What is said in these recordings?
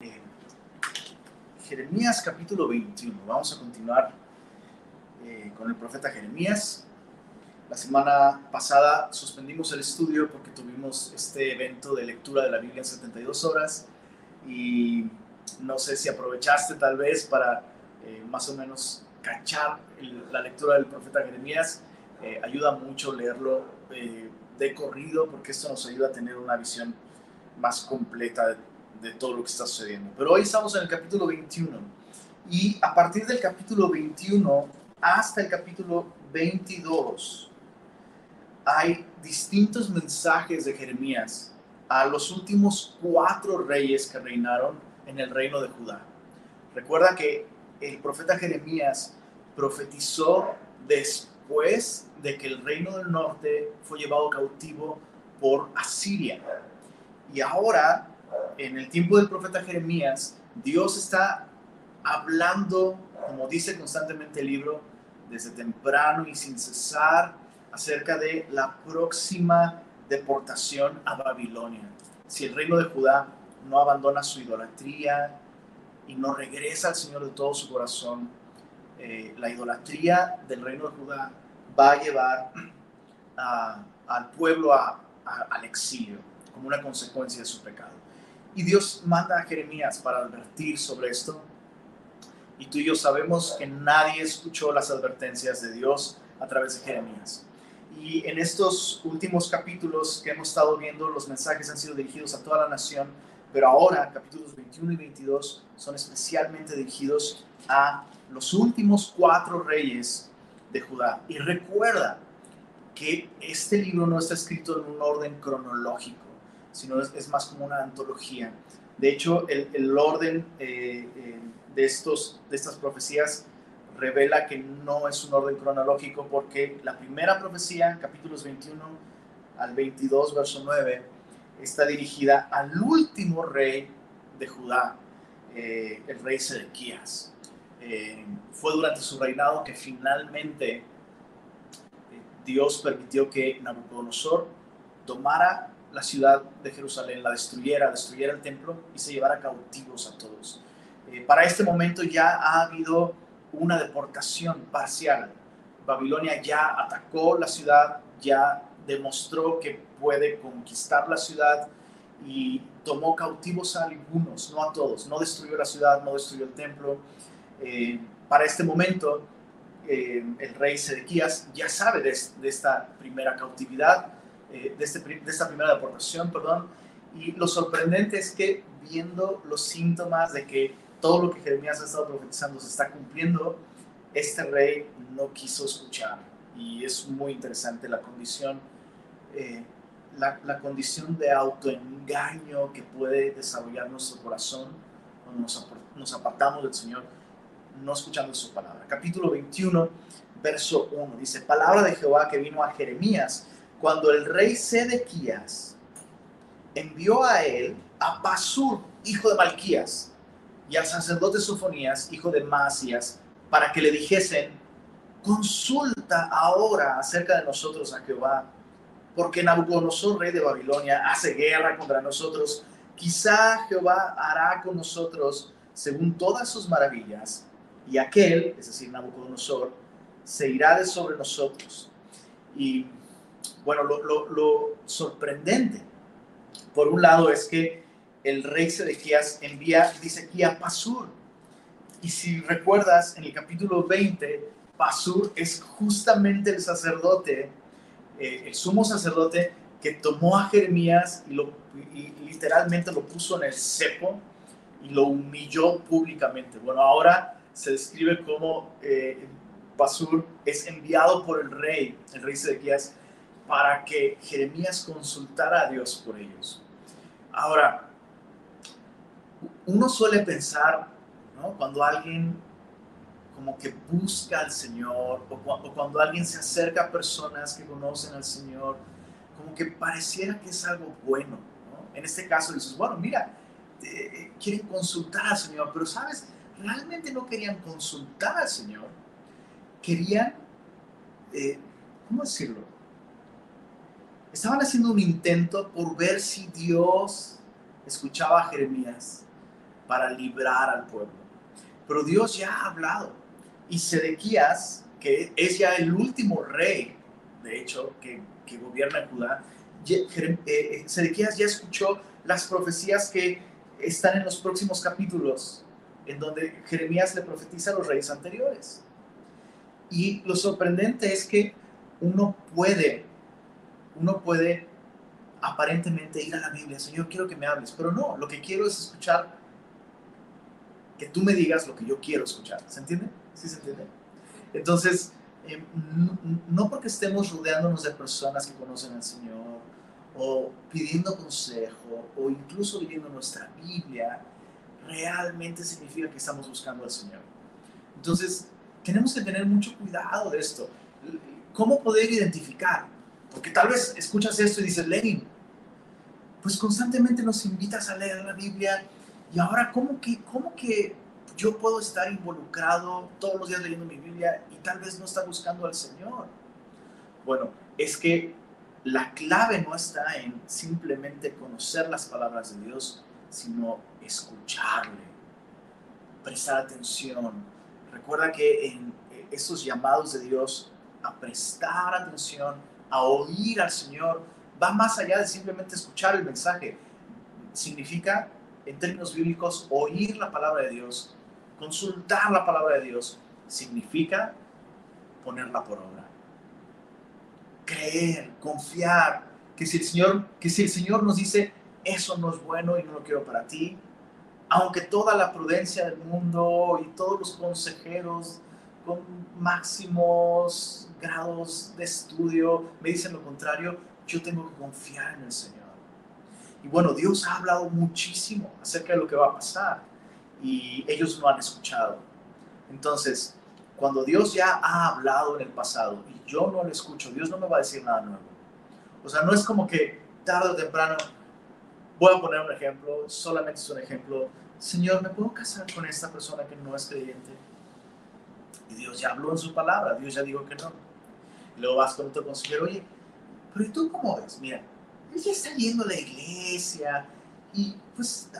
Eh, Jeremías capítulo 21. Vamos a continuar eh, con el profeta Jeremías. La semana pasada suspendimos el estudio porque tuvimos este evento de lectura de la Biblia en 72 horas y no sé si aprovechaste tal vez para eh, más o menos cachar la lectura del profeta Jeremías. ayuda mucho leerlo de corrido porque esto nos ayuda a tener una visión más completa de de todo lo que está sucediendo. Pero hoy estamos en el capítulo 21 y a partir del capítulo 21 hasta el capítulo 22 hay distintos mensajes de Jeremías a los últimos cuatro reyes que reinaron en el reino de Judá. Recuerda que el profeta Jeremías profetizó después de que el reino del norte fue llevado cautivo por Asiria. Y ahora en el tiempo del profeta Jeremías, Dios está hablando, como dice constantemente el libro, desde temprano y sin cesar, acerca de la próxima deportación a Babilonia. Si el reino de Judá no abandona su idolatría y no regresa al Señor de todo su corazón, eh, la idolatría del reino de Judá va a llevar al pueblo al exilio como una consecuencia de su pecado. Y Dios manda a Jeremías para advertir sobre esto. Y tú y yo sabemos que nadie escuchó las advertencias de Dios a través de Jeremías. Y en estos últimos capítulos que hemos estado viendo, los mensajes han sido dirigidos a toda la nación, pero ahora capítulos 21 y 22 son especialmente dirigidos a los últimos cuatro reyes de Judá. Y recuerda que este libro no está escrito en un orden cronológico sino es, más como una antología. De hecho, el, el orden eh, eh, de, estos, de estas profecías revela que no es un orden cronológico porque la primera profecía, capítulos 21 al 22, verso 9, está dirigida al último rey de Judá, eh, el rey Sedequías. fue durante su reinado que finalmente Dios permitió que Nabucodonosor tomara la ciudad de Jerusalén, la destruyera, destruyera el templo y se llevara cautivos a todos. Eh, para este momento ya ha habido una deportación parcial. Babilonia ya atacó la ciudad, ya demostró que puede conquistar la ciudad y tomó cautivos a algunos, no a todos. No destruyó la ciudad, no destruyó el templo. Eh, para este momento, eh, el rey Sedequías ya sabe de, de esta primera cautividad eh, de, este, esta primera deportación, perdón. Y lo sorprendente es que viendo los síntomas de que todo lo que Jeremías ha estado profetizando se está cumpliendo, este rey no quiso escuchar. Y es muy interesante la condición, eh, la, condición de autoengaño que puede desarrollar nuestro corazón cuando nos, nos apartamos del Señor, no escuchando su palabra. Capítulo 21, verso 1, dice, palabra de Jehová que vino a Jeremías cuando el rey Sedequías envió a él a Pasur, hijo de Malquías, y al sacerdote Sofonías, hijo de Masías, para que le dijesen, consulta ahora acerca de nosotros a Jehová, porque Nabucodonosor, rey de Babilonia, hace guerra contra nosotros. Quizá Jehová hará con nosotros según todas sus maravillas, y aquel, es decir, Nabucodonosor, se irá de sobre nosotros. Y bueno, lo, sorprendente, por un lado, es que el rey Sedequías envía, dice aquí a Pasur. Y si recuerdas, en el capítulo 20, Pasur es justamente el sacerdote, eh, el sumo sacerdote que tomó a Jeremías y, lo, literalmente lo puso en el cepo y lo humilló públicamente. Bueno, ahora se describe como eh, Pasur es enviado por el rey, el rey Sedequías, para que Jeremías consultara a Dios por ellos. Ahora, uno suele pensar, ¿no? Cuando alguien como que busca al Señor o, cuando alguien se acerca a personas que conocen al Señor, como que pareciera que es algo bueno. ¿no? En este caso dices, bueno, mira, eh, quieren consultar al Señor, pero sabes, realmente no querían consultar al Señor, querían, eh, ¿cómo decirlo? Estaban haciendo un intento por ver si Dios escuchaba a Jeremías para librar al pueblo. Pero Dios ya ha hablado. Y Sedequías, que es ya el último rey, de hecho, que, que gobierna Judá, eh, Sedequías ya escuchó las profecías que están en los próximos capítulos, en donde Jeremías le profetiza a los reyes anteriores. Y lo sorprendente es que uno puede, uno puede aparentemente ir a la Biblia, Señor, quiero que me hables, pero no, lo que quiero es escuchar, que tú me digas lo que yo quiero escuchar. ¿Se entiende? ¿Sí se entiende? Entonces, eh, no porque estemos rodeándonos de personas que conocen al Señor, o pidiendo consejo, o incluso leyendo nuestra Biblia, realmente significa que estamos buscando al Señor. Entonces, tenemos que tener mucho cuidado de esto. ¿Cómo poder identificar? Porque tal vez escuchas esto y dices, Lenin, pues constantemente nos invitas a leer la Biblia y ahora, ¿cómo que, cómo que yo puedo estar involucrado todos los días leyendo mi Biblia y tal vez no estar buscando al Señor? Bueno, es que la clave no está en simplemente conocer las palabras de Dios, sino escucharle, prestar atención. Recuerda que en esos llamados de Dios a prestar atención, a oír al Señor, va más allá de simplemente escuchar el mensaje. Significa, en términos bíblicos, oír la palabra de Dios, consultar la palabra de Dios, significa ponerla por obra. Creer, confiar, que si el Señor, que si el Señor nos dice, eso no es bueno y no lo quiero para ti, aunque toda la prudencia del mundo y todos los consejeros con máximos grados de estudio me dicen lo contrario, yo tengo que confiar en el Señor. Y bueno, Dios ha hablado muchísimo acerca de lo que va a pasar y ellos no han escuchado. Entonces, cuando Dios ya ha hablado en el pasado y yo no lo escucho, Dios no me va a decir nada nuevo. O sea, no es como que tarde o temprano, voy a poner un ejemplo, solamente es un ejemplo, Señor, ¿me puedo casar con esta persona que no es creyente? Y Dios ya habló en su palabra, Dios ya dijo que no. Y luego vas con otro consejero, oye, pero ¿y tú cómo ves? Mira, él ya está yendo a la iglesia y pues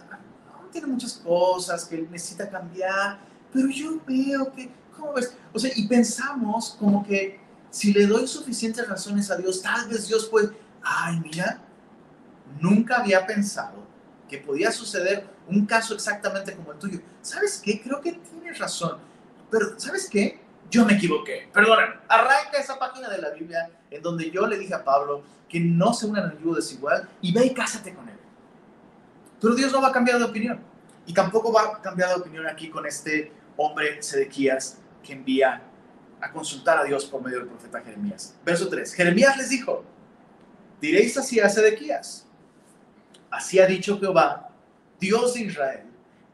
tiene muchas cosas que él necesita cambiar, pero yo veo que, ¿cómo ves? O sea, y pensamos como que si le doy suficientes razones a Dios, tal vez Dios puede, ay, mira, nunca había pensado que podía suceder un caso exactamente como el tuyo. ¿Sabes qué? Creo que tienes razón. Pero, ¿sabes qué? Yo me equivoqué. Perdona, arranca esa página de la Biblia en donde yo le dije a Pablo que no se unan en yugo desigual y ve y cásate con él. Pero Dios no va a cambiar de opinión. Y tampoco va a cambiar de opinión aquí con este hombre Sedequías que envía a consultar a Dios por medio del profeta Jeremías. Verso 3. Jeremías les dijo, diréis así a Sedequías. Así ha dicho Jehová, Dios de Israel.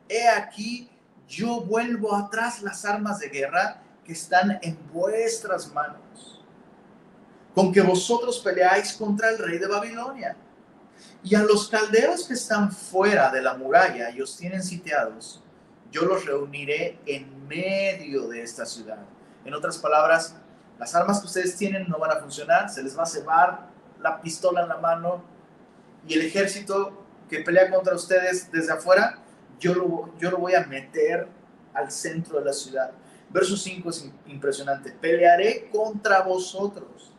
He aquí yo vuelvo atrás las armas de guerra que están en vuestras manos, con que vosotros peleáis contra el rey de Babilonia. Y a los caldeos que están fuera de la muralla y os tienen sitiados, yo los reuniré en medio de esta ciudad. En otras palabras, las armas que ustedes tienen no van a funcionar, se les va a cebar la pistola en la mano y el ejército que pelea contra ustedes desde afuera yo lo, voy a meter al centro de la ciudad. Verso 5 es impresionante. Pelearé contra vosotros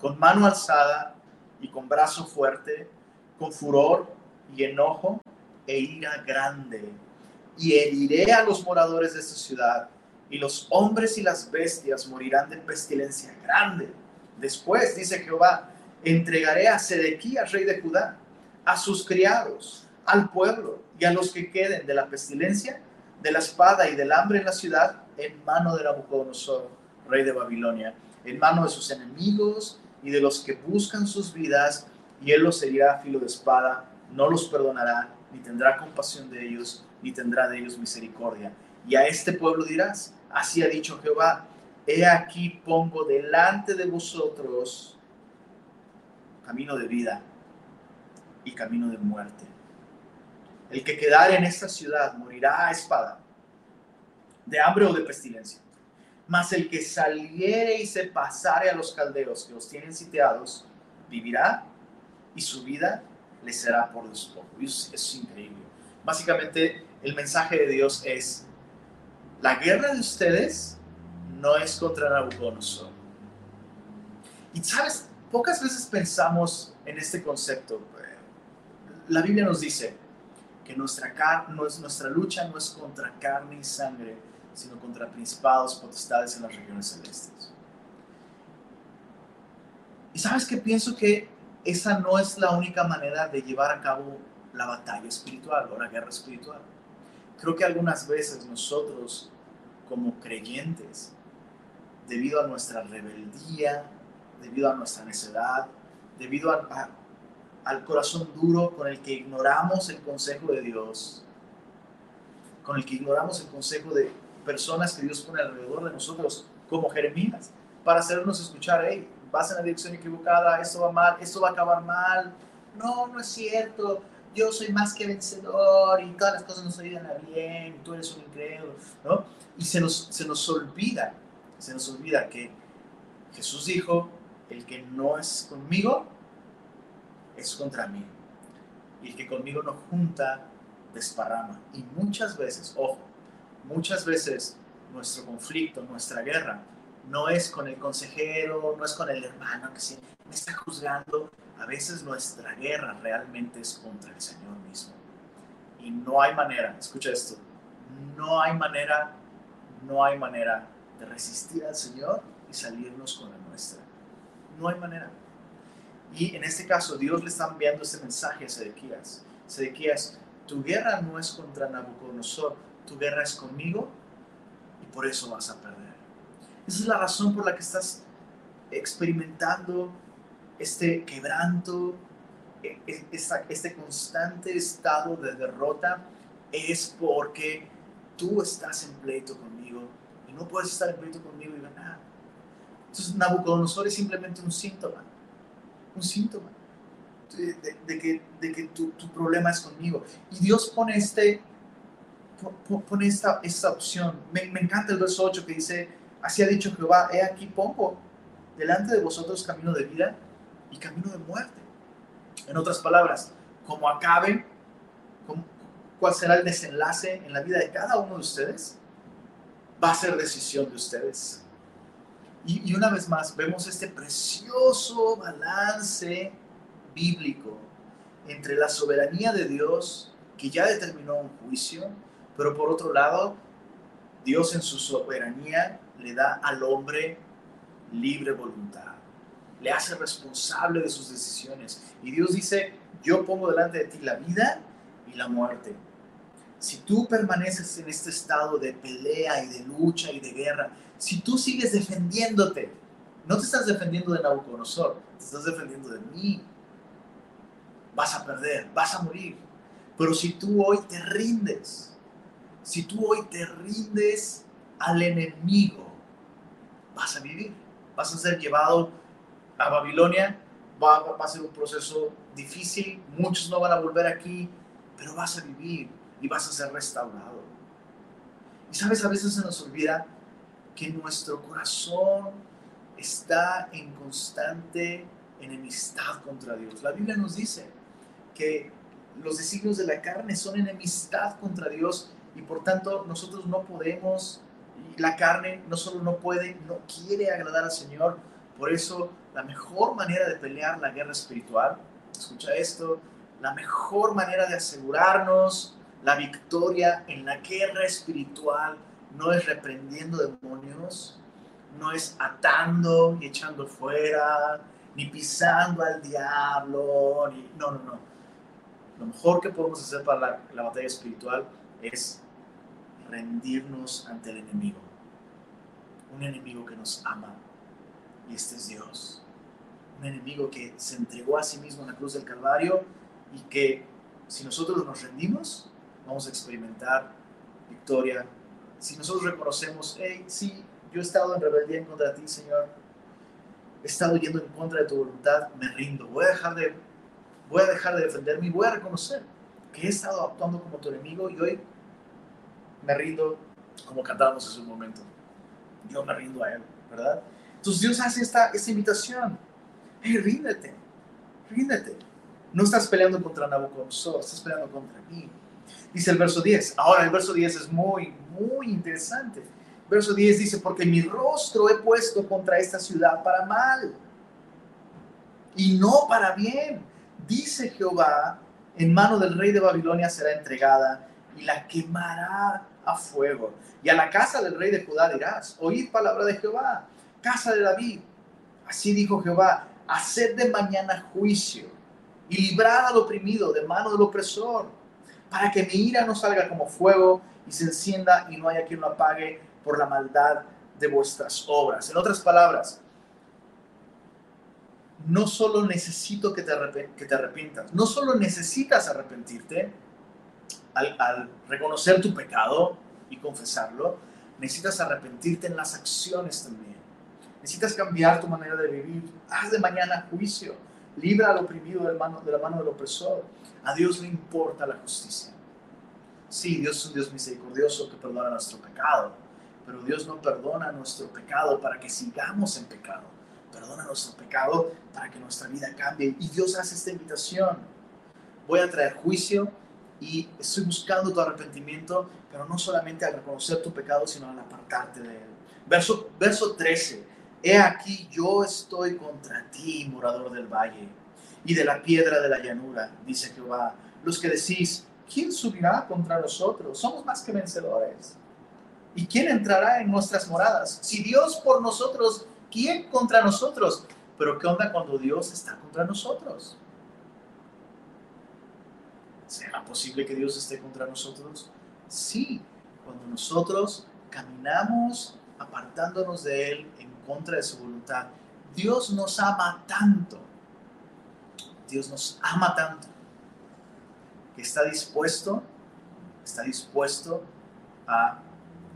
con mano alzada y con brazo fuerte, con furor y enojo e ira grande. Y heriré a los moradores de esta ciudad, y los hombres y las bestias morirán de pestilencia grande. Después, dice Jehová, entregaré a Sedequías, rey de Judá, a sus criados, al pueblo y a los que queden de la pestilencia, de la espada y del hambre en la ciudad, en mano de Nabucodonosor, rey de Babilonia, en mano de sus enemigos y de los que buscan sus vidas, y él los herirá a filo de espada, no los perdonará, ni tendrá compasión de ellos, ni tendrá de ellos misericordia. Y a este pueblo dirás, así ha dicho Jehová, he aquí pongo delante de vosotros camino de vida y camino de muerte. El que quedare en esta ciudad morirá a espada, de hambre o de pestilencia. Mas el que saliere y se pasare a los caldeos que os tienen sitiados, vivirá y su vida le será por despojo. Eso es increíble. Básicamente, el mensaje de Dios es, la guerra de ustedes no es contra Nabucodonosor. Y sabes, pocas veces pensamos en este concepto. La Biblia nos dice que nuestra, es, nuestra lucha no es contra carne y sangre, sino contra principados, potestades en las regiones celestes. Y sabes que pienso que esa no es la única manera de llevar a cabo la batalla espiritual o la guerra espiritual. Creo que algunas veces nosotros, como creyentes, debido a nuestra rebeldía, debido a nuestra necedad, debido al corazón duro con el que ignoramos el consejo de Dios, con el que ignoramos el consejo de personas que Dios pone alrededor de nosotros, como Jeremías, para hacernos escuchar, hey, vas en la dirección equivocada, esto va mal, esto va a acabar mal. No, no es cierto. Yo soy más que vencedor y todas las cosas nos ayudan a bien, tú eres un incrédulo, ¿no? Y se nos, se nos olvida, se nos olvida que Jesús dijo, el que no es conmigo es contra mí. Y el que conmigo no junta, desparrama. Y muchas veces, ojo, muchas veces nuestro conflicto, nuestra guerra, no es con el consejero, no es con el hermano que se, me está juzgando. A veces nuestra guerra realmente es contra el Señor mismo. Y no hay manera, escucha esto, no hay manera, no hay manera de resistir al Señor y salirnos con la nuestra. No hay manera. Y en este caso, Dios le está enviando este mensaje a Sedequías. Sedequías, tu guerra no es contra Nabucodonosor, tu guerra es conmigo y por eso vas a perder. Esa es la razón por la que estás experimentando este quebranto, e, e, este constante estado de derrota, es porque tú estás en pleito conmigo y no puedes estar en pleito conmigo y ganar. Entonces Nabucodonosor es simplemente un síntoma, un síntoma de, que, de que tu, tu, problema es conmigo. Y Dios pone, este, pone esta, esta opción. Me, me encanta el verso 8 que dice, así ha dicho Jehová, he aquí pongo delante de vosotros camino de vida y camino de muerte. En otras palabras, como acabe, cuál será el desenlace en la vida de cada uno de ustedes, va a ser decisión de ustedes. Y, una vez más, vemos este precioso balance bíblico entre la soberanía de Dios, que ya determinó un juicio, pero por otro lado, Dios en su soberanía le da al hombre libre voluntad, le hace responsable de sus decisiones. Y Dios dice, yo pongo delante de ti la vida y la muerte. Si tú permaneces en este estado de pelea y de lucha y de guerra, si tú sigues defendiéndote, no te estás defendiendo de Nabucodonosor, te estás defendiendo de mí. Vas a perder, vas a morir. Pero si tú hoy te rindes, si tú hoy te rindes al enemigo, vas a vivir. Vas a ser llevado a Babilonia, va, a ser un proceso difícil, muchos no van a volver aquí, pero vas a vivir y vas a ser restaurado. Y sabes, a veces se nos olvida que nuestro corazón está en constante enemistad contra Dios. La Biblia nos dice que los designios de la carne son enemistad contra Dios y por tanto nosotros no podemos, la carne no solo no puede, no quiere agradar al Señor, por eso la mejor manera de pelear la guerra espiritual, escucha esto, la mejor manera de asegurarnos la victoria en la guerra espiritual no es reprendiendo demonios, no es atando y echando fuera, ni pisando al diablo, ni... no, no, no. Lo mejor que podemos hacer para la, la batalla espiritual es rendirnos ante el enemigo. Un enemigo que nos ama. Y este es Dios. Un enemigo que se entregó a sí mismo en la cruz del Calvario y que si nosotros nos rendimos, vamos a experimentar victoria si nosotros reconocemos, hey, sí, yo he estado en rebeldía en contra de ti, Señor, he estado yendo en contra de tu voluntad, me rindo, voy a dejar de, voy a dejar de defenderme y voy a reconocer que he estado actuando como tu enemigo y hoy me rindo como cantábamos en su momento. Yo me rindo a Él, ¿verdad? Entonces Dios hace esta, esta invitación. Hey, ríndete, ríndete. No estás peleando contra Nabucodonosor, estás peleando contra mí. Dice el verso 10. Ahora el verso 10 es muy, muy interesante. Verso 10 dice, porque mi rostro he puesto contra esta ciudad para mal y no para bien. Dice Jehová, en mano del rey de Babilonia será entregada y la quemará a fuego. Y a la casa del rey de Judá dirás, oíd palabra de Jehová, casa de David. Así dijo Jehová, haced de mañana juicio y librad al oprimido de mano del opresor, para que mi ira no salga como fuego y se encienda y no haya quien lo apague por la maldad de vuestras obras. En otras palabras, no solo necesito que te, que te arrepientas, no solo necesitas arrepentirte al, al reconocer tu pecado y confesarlo, necesitas arrepentirte en las acciones también. Necesitas cambiar tu manera de vivir. Haz de mañana juicio. Libra al oprimido de, la mano del opresor. A Dios le importa la justicia. Sí, Dios es un Dios misericordioso que perdona nuestro pecado, pero Dios no perdona nuestro pecado para que sigamos en pecado. Perdona nuestro pecado para que nuestra vida cambie. Y Dios hace esta invitación. Voy a traer juicio y estoy buscando tu arrepentimiento, pero no solamente al reconocer tu pecado, sino al apartarte de él. Verso, verso 13. He aquí yo estoy contra ti, morador del valle, y de la piedra de la llanura, dice Jehová. Los que decís, ¿quién subirá contra nosotros? Somos más que vencedores. ¿Y quién entrará en nuestras moradas? Si Dios por nosotros, ¿quién contra nosotros? Pero ¿qué onda cuando Dios está contra nosotros? ¿Será posible que Dios esté contra nosotros? Sí, cuando nosotros caminamos apartándonos de Él en contra de su voluntad. Dios nos ama tanto, Dios nos ama tanto, que está dispuesto, está dispuesto a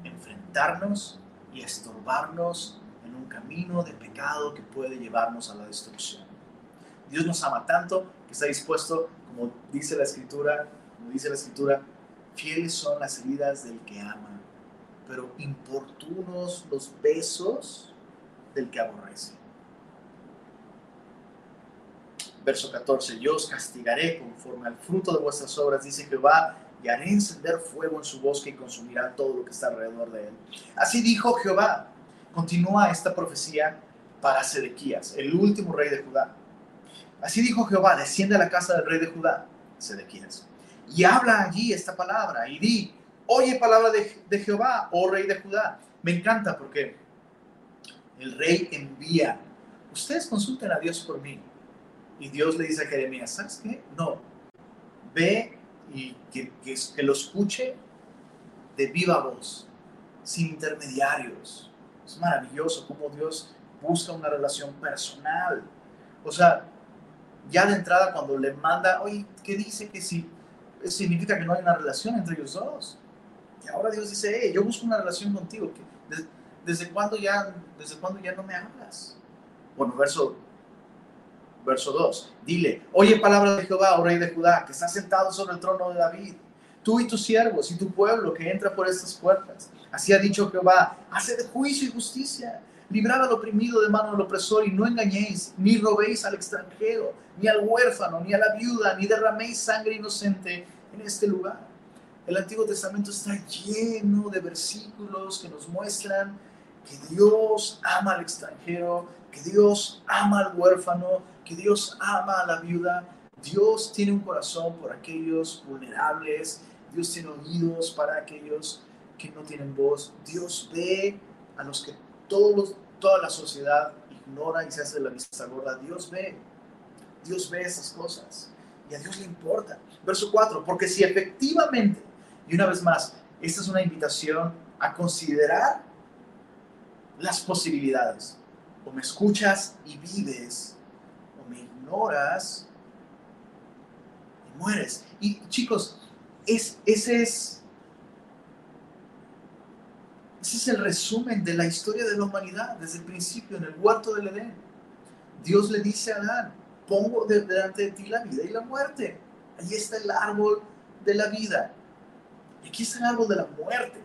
enfrentarnos y a estorbarnos en un camino de pecado que puede llevarnos a la destrucción. Dios nos ama tanto que está dispuesto, como dice la escritura, como dice la escritura, fieles son las heridas del que ama, pero importunos los besos del que aborrece. Verso 14, yo os castigaré conforme al fruto de vuestras obras, dice Jehová, y haré encender fuego en su bosque y consumirá todo lo que está alrededor de él. Así dijo Jehová. Continúa esta profecía para Sedequías, el último rey de Judá. Así dijo Jehová, desciende a la casa del rey de Judá, Sedequías, y habla allí esta palabra y di, oye palabra de, de Jehová, oh rey de Judá. Me encanta porque el rey envía, ustedes consulten a Dios por mí. Y Dios le dice a Jeremías, ¿sabes qué? No, ve y que, que, lo escuche de viva voz, sin intermediarios. Es maravilloso cómo Dios busca una relación personal. O sea, ya de entrada cuando le manda, oye, ¿qué dice que si significa que no hay una relación entre ellos dos? Y ahora Dios dice, hey, yo busco una relación contigo. ¿Desde cuándo ya, desde cuándo ya no me hablas? Bueno, verso, verso 2. Dile, oye palabra de Jehová, oh rey de Judá, que está sentado sobre el trono de David, tú y tus siervos y tu pueblo que entra por estas puertas. Así ha dicho Jehová, haced juicio y justicia, librad al oprimido de mano del opresor y no engañéis, ni robéis al extranjero, ni al huérfano, ni a la viuda, ni derraméis sangre inocente en este lugar. El Antiguo Testamento está lleno de versículos que nos muestran que Dios ama al extranjero, que Dios ama al huérfano, que Dios ama a la viuda. Dios tiene un corazón por aquellos vulnerables, Dios tiene oídos para aquellos que no tienen voz. Dios ve a los que todos toda la sociedad ignora y se hace la vista gorda. Dios ve, Dios ve esas cosas y a Dios le importa. Verso 4, porque si efectivamente, y una vez más, esta es una invitación a considerar las posibilidades. O me escuchas y vives, ignoras y mueres. Y chicos, es, ese es ese es el resumen de la historia de la humanidad desde el principio, en el huerto del Edén. Dios le dice a Adán, pongo delante de ti la vida y la muerte. Ahí está el árbol de la vida. Y aquí está el árbol de la muerte.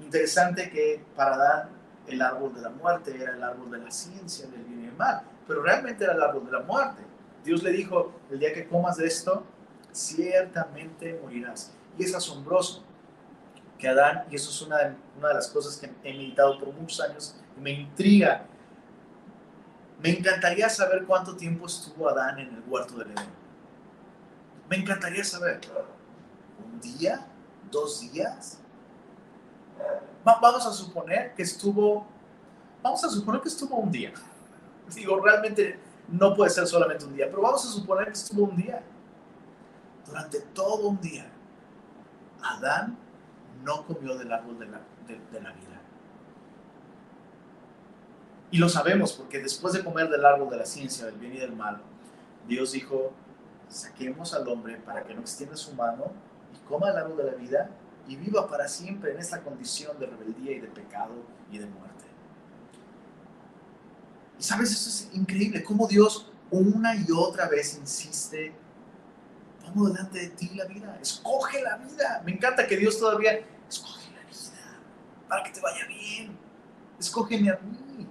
Interesante que para Adán el árbol de la muerte era el árbol de la ciencia, del bien y del mal, pero realmente era el árbol de la muerte. Dios le dijo, el día que comas de esto, ciertamente morirás. Y es asombroso que Adán, y eso es una de, las cosas que he meditado por muchos años y me intriga, me encantaría saber cuánto tiempo estuvo Adán en el huerto del Edén. Me encantaría saber. ¿Un día? ¿Dos días? vamos a suponer que estuvo, vamos a suponer que estuvo un día. Digo, realmente no puede ser solamente un día, pero vamos a suponer que estuvo un día. Durante todo un día, Adán no comió del árbol de la, de la vida. Y lo sabemos porque después de comer del árbol de la ciencia, del bien y del mal, Dios dijo, saquemos al hombre para que no extienda su mano y coma el árbol de la vida y viva para siempre en esta condición de rebeldía y de pecado y de muerte. Sabes, eso es increíble, cómo Dios una y otra vez insiste, pongo delante de ti la vida, escoge la vida. Me encanta que Dios todavía, escoge la vida para que te vaya bien, escógeme a mí.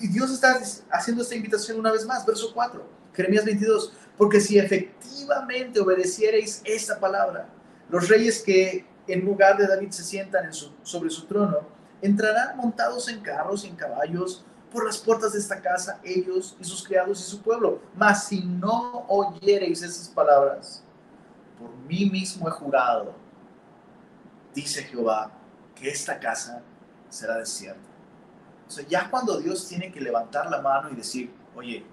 Y Dios está haciendo esta invitación una vez más, verso 4, Jeremías 22, porque si efectivamente obedeciereis esta palabra, los reyes que en lugar de David se sientan sobre su trono, entrarán montados en carros y en caballos por las puertas de esta casa, ellos y sus criados y su pueblo. Mas si no oyereis esas palabras, por mí mismo he jurado, dice Jehová, que esta casa será desierta. O sea, ya cuando Dios tiene que levantar la mano y decir, oye,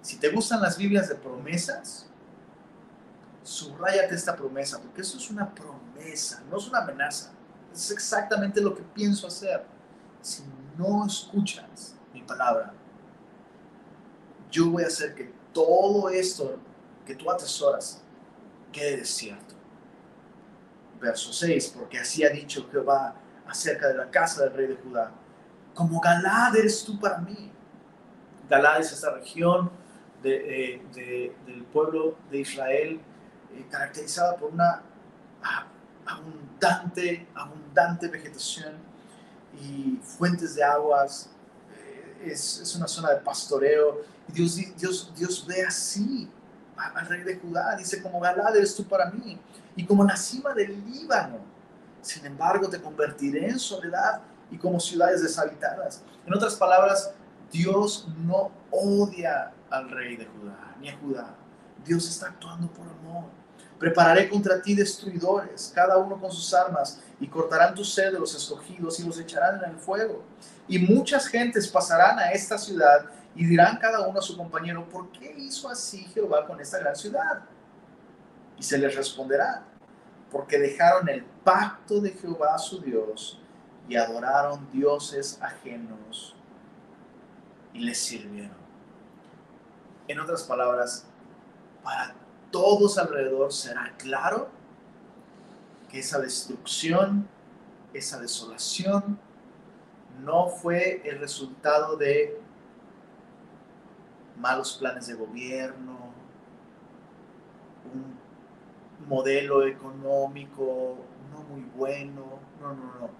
si te gustan las Biblias de promesas, subrayate esta promesa, porque eso es una promesa, no es una amenaza. Es exactamente lo que pienso hacer. Si no escuchas mi palabra, yo voy a hacer que todo esto que tú atesoras quede desierto. Verso 6, porque así ha dicho Jehová acerca de la casa del rey de Judá. Como Galad eres tú para mí. Galad es esta región eh, del pueblo de Israel eh, caracterizada por una abundante, abundante vegetación y fuentes de aguas. Eh, es, es, una zona de pastoreo. Y Dios, Dios, Dios ve así al rey de Judá. Dice, como Galad eres tú para mí. Y como la cima del Líbano. Sin embargo, te convertiré en soledad y como ciudades deshabitadas. En otras palabras, Dios no odia al rey de Judá, ni a Judá. Dios está actuando por amor. Prepararé contra ti destruidores, cada uno con sus armas, y cortarán tu sed de los escogidos y los echarán en el fuego. Y muchas gentes pasarán a esta ciudad y dirán cada uno a su compañero, ¿por qué hizo así Jehová con esta gran ciudad? Y se les responderá, porque dejaron el pacto de Jehová su Dios y adoraron dioses ajenos y les sirvieron. En otras palabras, para todos alrededor será claro que esa destrucción, esa desolación, no fue el resultado de malos planes de gobierno, un modelo económico no muy bueno, no, no, no.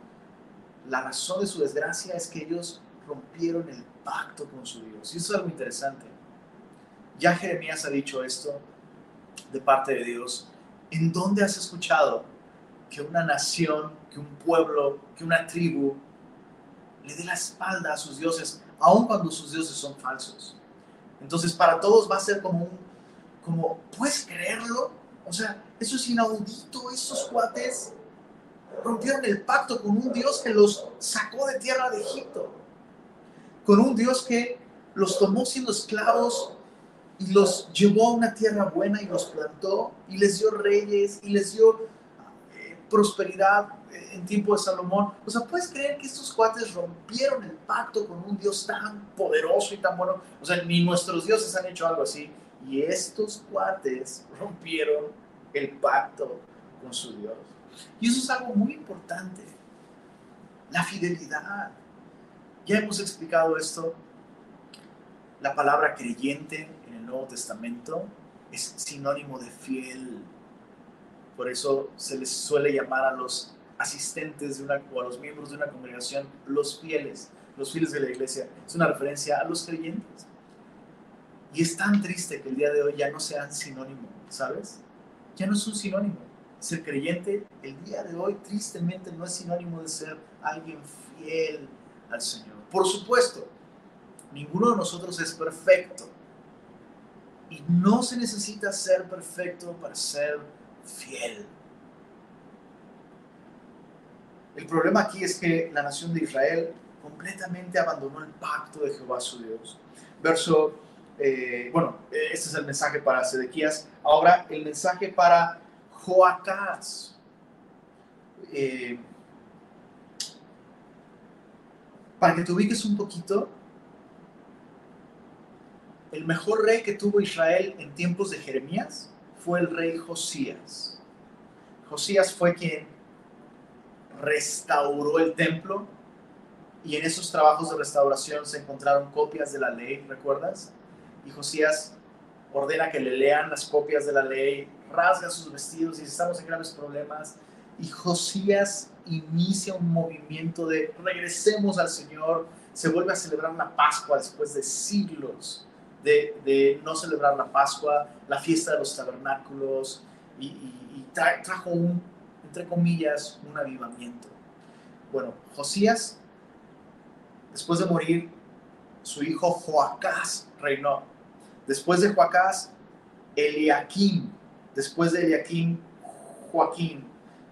La razón de su desgracia es que ellos rompieron el pacto con su Dios. Y eso es algo interesante. Ya Jeremías ha dicho esto de parte de Dios, ¿en dónde has escuchado que una nación, que un pueblo, que una tribu le dé la espalda a sus dioses, aun cuando sus dioses son falsos? Entonces para todos va a ser como un, como, ¿puedes creerlo? O sea, eso es inaudito, esos cuates rompieron el pacto con un Dios que los sacó de tierra de Egipto, con un Dios que los tomó siendo esclavos y los llevó a una tierra buena y los plantó y les dio reyes y les dio eh, prosperidad eh, en tiempo de Salomón. O sea, ¿puedes creer que estos cuates rompieron el pacto con un Dios tan poderoso y tan bueno? O sea, ni nuestros dioses han hecho algo así. Y estos cuates rompieron el pacto con su Dios. Y eso es algo muy importante. La fidelidad. Ya hemos explicado esto. La palabra creyente Nuevo Testamento es sinónimo de fiel. Por eso se les suele llamar a los asistentes de una, o a los miembros de una congregación los fieles, los fieles de la iglesia. Es una referencia a los creyentes. Y es tan triste que el día de hoy ya no sean sinónimo. ¿sabes? Ya no es un sinónimo. Ser creyente el día de hoy tristemente no es sinónimo de ser alguien fiel al Señor. Por supuesto, ninguno de nosotros es perfecto. Y no se necesita ser perfecto para ser fiel. El problema aquí es que la nación de Israel completamente abandonó el pacto de Jehová su Dios. Verso, eh, bueno, este es el mensaje para Sedequías. Ahora el mensaje para Joacás. Eh, para que te ubiques un poquito, el mejor rey que tuvo Israel en tiempos de Jeremías fue el rey Josías. Josías fue quien restauró el templo y en esos trabajos de restauración se encontraron copias de la ley, ¿recuerdas? Y Josías ordena que le lean las copias de la ley, rasga sus vestidos y estamos en graves problemas. Y Josías inicia un movimiento de regresemos al Señor, se vuelve a celebrar la Pascua después de siglos de, no celebrar la Pascua, la fiesta de los tabernáculos, y, trajo un, entre comillas, un avivamiento. Bueno, Josías, después de morir, su hijo Joacás reinó. Después de Joacás, Eliakim. Después de Eliakim, Joaquín.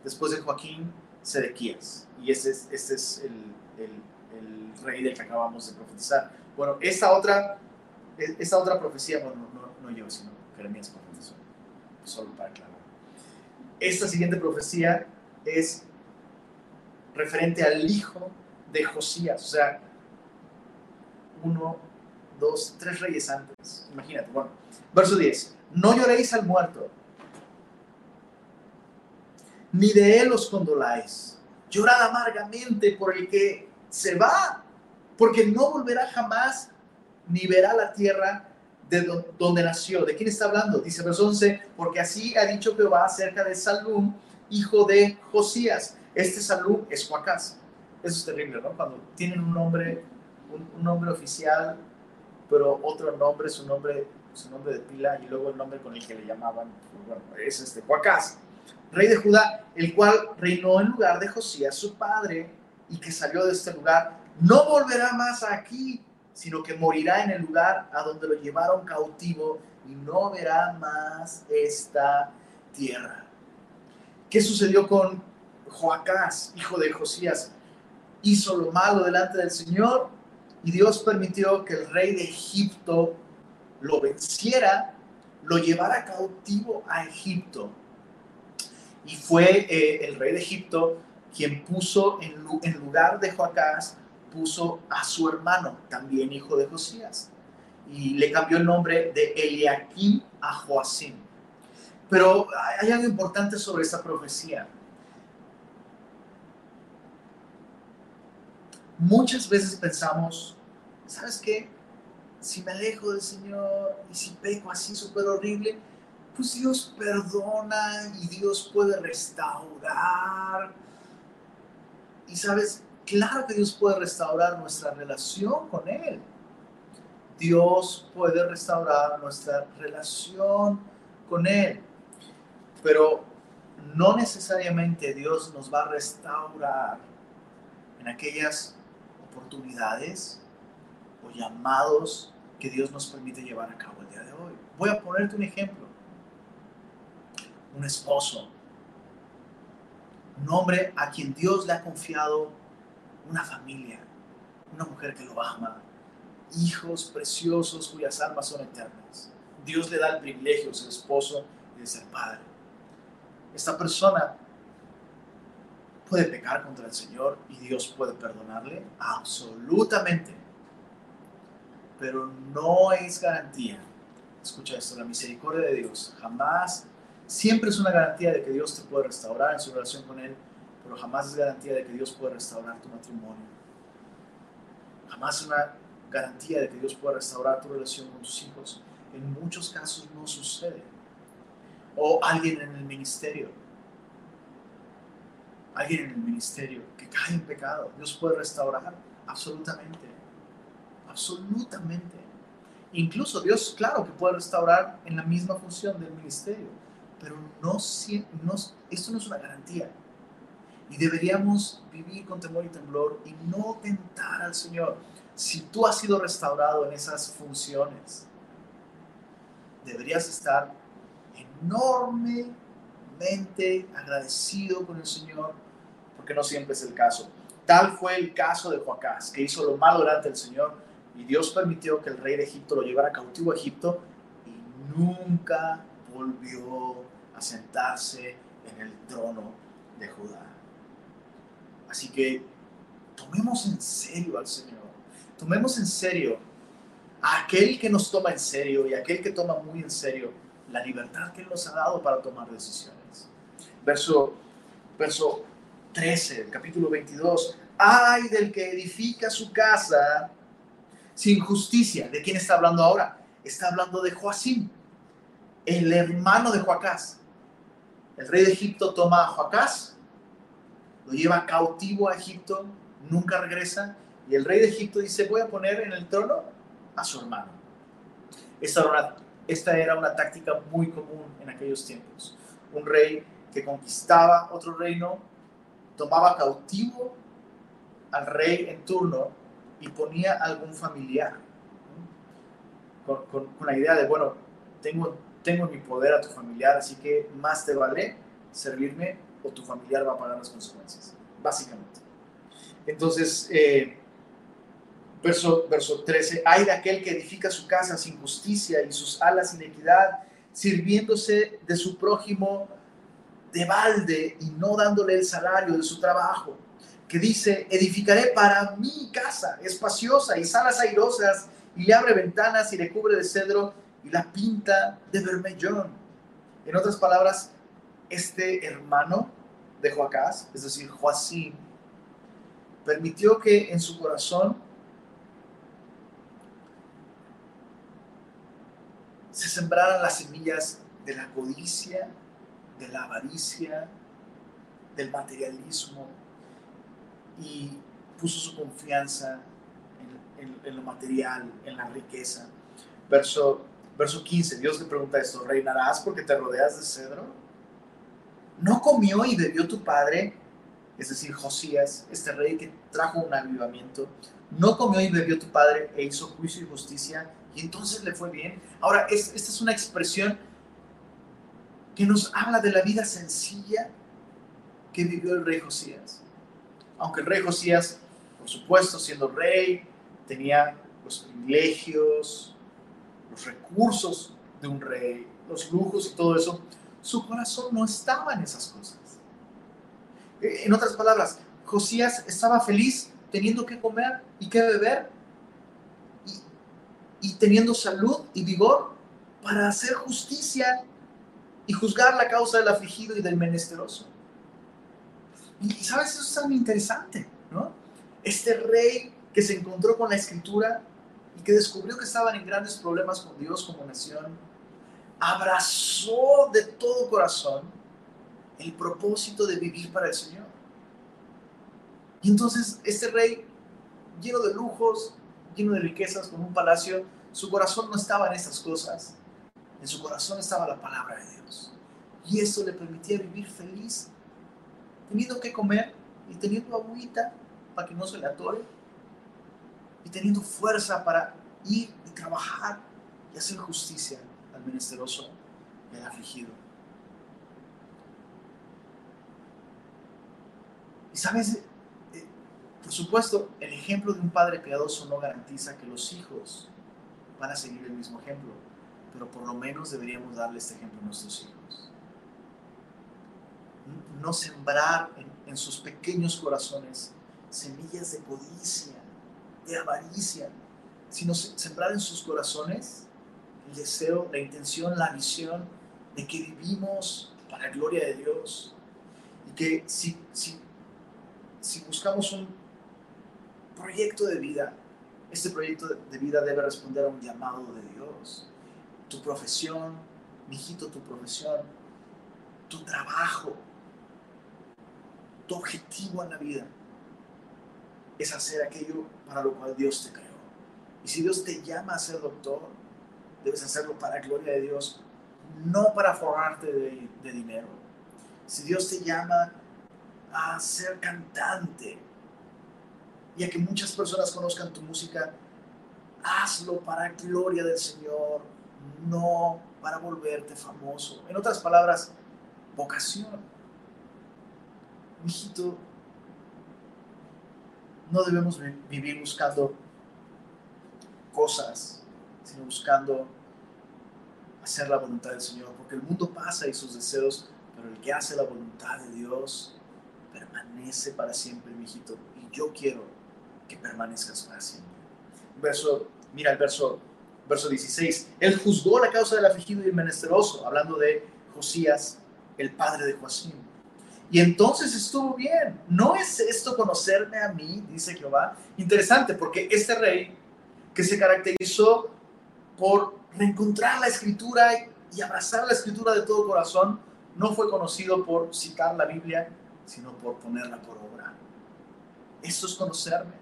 Después de Joaquín, Sedequías. Y este es, este es el, el rey del que acabamos de profetizar. Bueno, esta otra esta otra profecía, bueno, no, yo, sino Jeremías profetizó, solo para aclarar. Esta siguiente profecía es referente al hijo de Josías, o sea, uno, dos, tres reyes antes. Imagínate, bueno, verso 10. No lloréis al muerto, ni de él os condoláis. Llorad amargamente por el que se va, porque no volverá jamás ni verá la tierra de donde nació. ¿De quién está hablando? Dice verso 11, porque así ha dicho Jehová acerca de Salum, hijo de Josías. Este Salum es Joacás. Eso es terrible, ¿no? Cuando tienen un nombre, un, nombre oficial, pero otro nombre, su nombre, su nombre de pila y luego el nombre con el que le llamaban, pues, bueno, es este Joacás, rey de Judá, el cual reinó en lugar de Josías, su padre, y que salió de este lugar, no volverá más aquí sino que morirá en el lugar a donde lo llevaron cautivo y no verá más esta tierra. ¿Qué sucedió con Joacás, hijo de Josías? Hizo lo malo delante del Señor y Dios permitió que el rey de Egipto lo venciera, lo llevara cautivo a Egipto. Y fue eh, el rey de Egipto quien puso en, en lugar de Joacás puso a su hermano, también hijo de Josías, y le cambió el nombre de Eliakim a Joacim. Pero hay algo importante sobre esta profecía. Muchas veces pensamos, ¿sabes qué? Si me alejo del Señor y si peco así súper horrible, pues Dios perdona y Dios puede restaurar. Y sabes, Claro que Dios puede restaurar nuestra relación con Él. Dios puede restaurar nuestra relación con Él. Pero no necesariamente Dios nos va a restaurar en aquellas oportunidades o llamados que Dios nos permite llevar a cabo el día de hoy. Voy a ponerte un ejemplo. Un esposo, un hombre a quien Dios le ha confiado una familia, una mujer que lo ama, hijos preciosos cuyas almas son eternas. Dios le da el privilegio de ser esposo y de ser padre. Esta persona puede pecar contra el Señor y Dios puede perdonarle absolutamente. Pero no es garantía. Escucha esto, la misericordia de Dios jamás, siempre es una garantía de que Dios te puede restaurar en su relación con Él pero jamás es garantía de que Dios pueda restaurar tu matrimonio. Jamás es una garantía de que Dios pueda restaurar tu relación con tus hijos. En muchos casos no sucede. O alguien en el ministerio. Alguien en el ministerio que cae en pecado. Dios puede restaurar absolutamente. Absolutamente. Incluso Dios, claro, que puede restaurar en la misma función del ministerio, pero no, no, esto no es una garantía. Y deberíamos vivir con temor y temblor y no tentar al Señor. Si tú has sido restaurado en esas funciones, deberías estar enormemente agradecido con el Señor, porque no siempre es el caso. Tal fue el caso de Joacás, que hizo lo malo delante del Señor, y Dios permitió que el rey de Egipto lo llevara cautivo a Egipto, y nunca volvió a sentarse en el trono de Judá. Así que tomemos en serio al Señor, tomemos en serio a aquel que nos toma en serio y aquel que toma muy en serio la libertad que Él nos ha dado para tomar decisiones. Verso, verso 13, capítulo 22. Ay del que edifica su casa sin justicia. ¿De quién está hablando ahora? Está hablando de Joacim, el hermano de Joacás. El rey de Egipto toma a Joacás, lo lleva cautivo a Egipto, nunca regresa, y el rey de Egipto dice, voy a poner en el trono a su hermano. Esta era una, esta era una táctica muy común en aquellos tiempos. Un rey que conquistaba otro reino tomaba cautivo al rey en turno y ponía algún familiar. Con, con, la idea de, bueno, tengo, tengo mi poder a tu familiar, así que más te vale servirme tu familiar va a pagar las consecuencias, básicamente. Entonces, eh, verso, verso 13, hay de aquel que edifica su casa sin justicia y sus alas sin equidad, sirviéndose de su prójimo de balde y no dándole el salario de su trabajo, que dice, edificaré para mi casa, espaciosa y salas airosas, y le abre ventanas y le cubre de cedro y la pinta de vermellón. En otras palabras, este hermano de Joacás, es decir, Joacín, permitió que en su corazón se sembraran las semillas de la codicia, de la avaricia, del materialismo y puso su confianza en, lo material, en la riqueza. Verso, verso 15, Dios le pregunta esto, ¿reinarás porque te rodeas de cedro? ¿No comió y bebió tu padre, es decir, Josías, este rey que trajo un avivamiento? ¿No comió y bebió tu padre e hizo juicio y justicia y entonces le fue bien? Ahora, esta es una expresión que nos habla de la vida sencilla que vivió el rey Josías. Aunque el rey Josías, por supuesto, siendo rey, tenía los privilegios, los recursos de un rey, los lujos y todo eso, su corazón no estaba en esas cosas. Eh, en otras palabras, Josías estaba feliz teniendo que comer y que beber y, teniendo salud y vigor para hacer justicia y juzgar la causa del afligido y del menesteroso. Y, sabes, eso es tan interesante, ¿no? Este rey que se encontró con la escritura y que descubrió que estaban en grandes problemas con Dios como nación, abrazó de todo corazón el propósito de vivir para el Señor. Y entonces este rey, lleno de lujos, lleno de riquezas, con un palacio, su corazón no estaba en estas cosas, en su corazón estaba la palabra de Dios. Y eso le permitía vivir feliz, teniendo que comer y teniendo agüita para que no se le atore. Y teniendo fuerza para ir y trabajar y hacer justicia al menesteroso y al afligido. Y sabes, eh, por supuesto, el ejemplo de un padre piadoso no garantiza que los hijos van a seguir el mismo ejemplo pero por lo menos deberíamos darle este ejemplo a nuestros hijos. No sembrar en, sus pequeños corazones semillas de codicia, de avaricia, sino sembrar en sus corazones el deseo, la intención, la visión de que vivimos para la gloria de Dios. Y que si, si, buscamos un proyecto de vida, este proyecto de vida debe responder a un llamado de Dios tu profesión, hijito, tu profesión, tu trabajo, tu objetivo en la vida es hacer aquello para lo cual Dios te creó. Y si Dios te llama a ser doctor, debes hacerlo para la gloria de Dios, no para forrarte de, de dinero. Si Dios te llama a ser cantante y a que muchas personas conozcan tu música, hazlo para gloria del Señor, no para volverte famoso. En otras palabras, vocación. Hijito, no debemos vivir buscando cosas, sino buscando hacer la voluntad del Señor, porque el mundo pasa y sus deseos, pero el que hace la voluntad de Dios permanece para siempre, mi hijito, y yo quiero que permanezcas para siempre. Verso, mira el verso, verso 16. Él juzgó la causa del afligido y el menesteroso, hablando de Josías, el padre de Joacim. Y entonces estuvo bien. ¿No es esto conocerme a mí? Dice Jehová. Interesante, porque este rey que se caracterizó por reencontrar la escritura y abrazar la escritura de todo corazón, no fue conocido por citar la Biblia, sino por ponerla por obra. Esto es conocerme.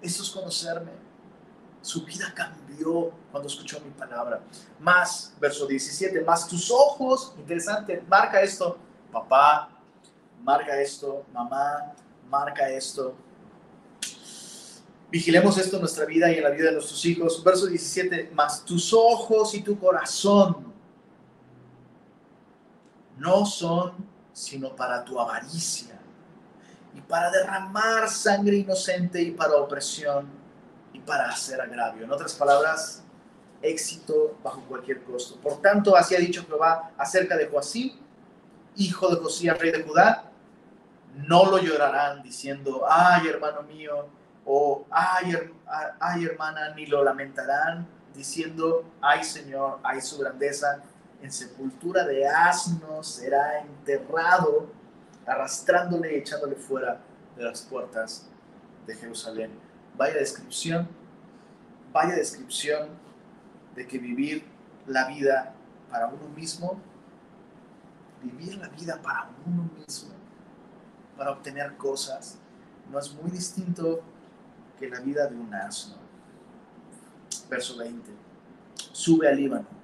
Esto es conocerme. Su vida cambió cuando escuchó mi palabra. Más, verso 17, más tus ojos, interesante, marca esto, papá, marca esto, mamá, marca esto. Vigilemos esto en nuestra vida y en la vida de nuestros hijos. Verso 17, más tus ojos y tu corazón no son sino para tu avaricia y para derramar sangre inocente y para opresión y para hacer agravio. En otras palabras, éxito bajo cualquier costo. Por tanto, así ha dicho Jehová acerca de Joacim, hijo de Josías, rey de Judá, no lo llorarán diciendo, ay hermano mío, o ay, ay hermana, ni lo lamentarán diciendo, ay Señor, ay su grandeza, en sepultura de asnos será enterrado, arrastrándole y echándole fuera de las puertas de Jerusalén. Vaya descripción, vaya descripción de que vivir la vida para uno mismo, vivir la vida para uno mismo, para obtener cosas, no es muy distinto que la vida de un asno. Verso 20. Sube al Líbano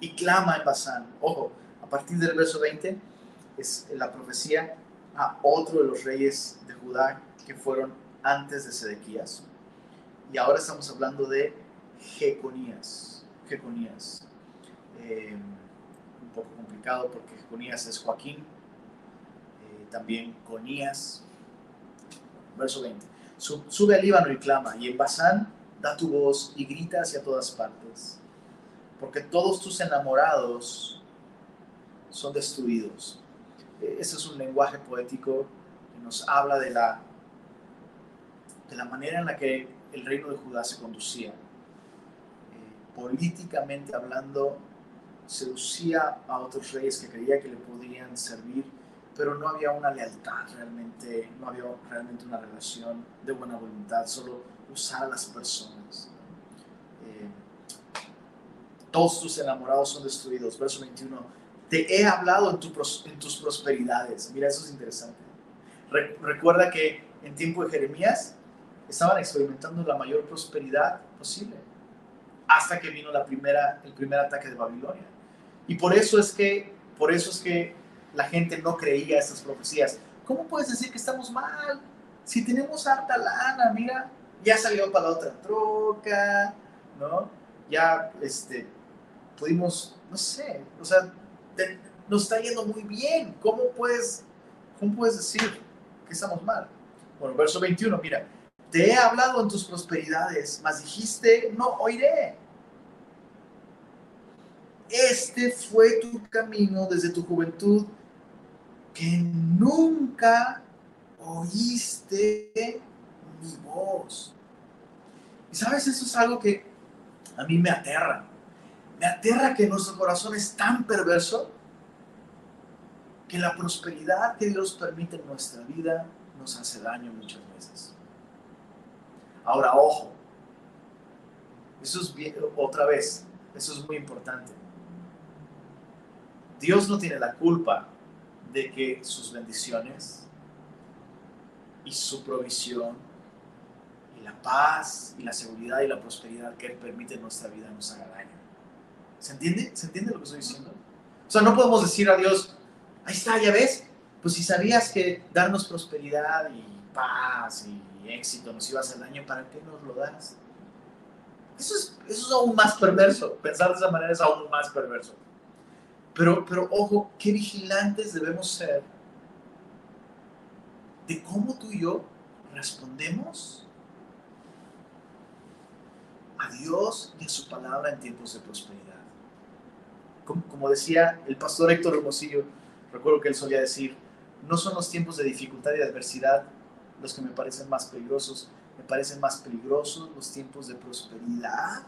y clama en Basán. Ojo, a partir del verso 20 es la profecía a otro de los reyes de Judá que fueron antes de Sedequías. Y ahora estamos hablando de Jeconías. Jeconías. Eh, un poco complicado porque Jeconías es Joaquín. Eh, también Conías. Verso 20. Sube al Líbano y clama, y en Basán da tu voz y grita hacia todas partes porque todos tus enamorados son destruidos. E, ese es un lenguaje poético que nos habla de la, de la manera en la que el reino de Judá se conducía. Eh, políticamente hablando, seducía a otros reyes que creía que le podrían servir, pero no había una lealtad realmente, no había realmente una relación de buena voluntad, solo usar a las personas todos tus enamorados son destruidos. Verso 21. Te he hablado en, tus prosperidades. Mira, eso es interesante. recuerda que en tiempo de Jeremías estaban experimentando la mayor prosperidad posible hasta que vino la primera, el primer ataque de Babilonia. Y por eso es que, por eso es que la gente no creía estas profecías. ¿Cómo puedes decir que estamos mal? Si tenemos harta lana, mira, ya salió para la otra troca, ¿no? Ya, este, pudimos, no sé, o sea, nos está yendo muy bien. ¿Cómo puedes, ¿Cómo puedes decir que estamos mal? Bueno, verso 21, mira, te he hablado en tus prosperidades, mas dijiste, no oiré. Este fue tu camino desde tu juventud, que nunca oíste mi voz. Y sabes, eso es algo que a mí me aterra me aterra que nuestro corazón es tan perverso que la prosperidad que Dios permite en nuestra vida nos hace daño muchas veces. Ahora, ojo, eso es bien, otra vez, eso es muy importante. Dios no tiene la culpa de que sus bendiciones y su provisión y la paz y la seguridad y la prosperidad que Él permite en nuestra vida nos haga daño. ¿Se entiende? ¿Se entiende lo que estoy diciendo? O sea, no podemos decir a Dios, ahí está, ya ves, pues si sabías que darnos prosperidad y paz y éxito nos iba a hacer daño, ¿para qué nos lo das? Eso es, eso es aún más perverso. Pensar de esa manera es aún más perverso. Pero, pero ojo, qué vigilantes debemos ser de cómo tú y yo respondemos a Dios y a su palabra en tiempos de prosperidad. Como, como decía el pastor Héctor Hermosillo, recuerdo que él solía decir, no son los tiempos de dificultad y adversidad los que me parecen más peligrosos, me parecen más peligrosos los tiempos de prosperidad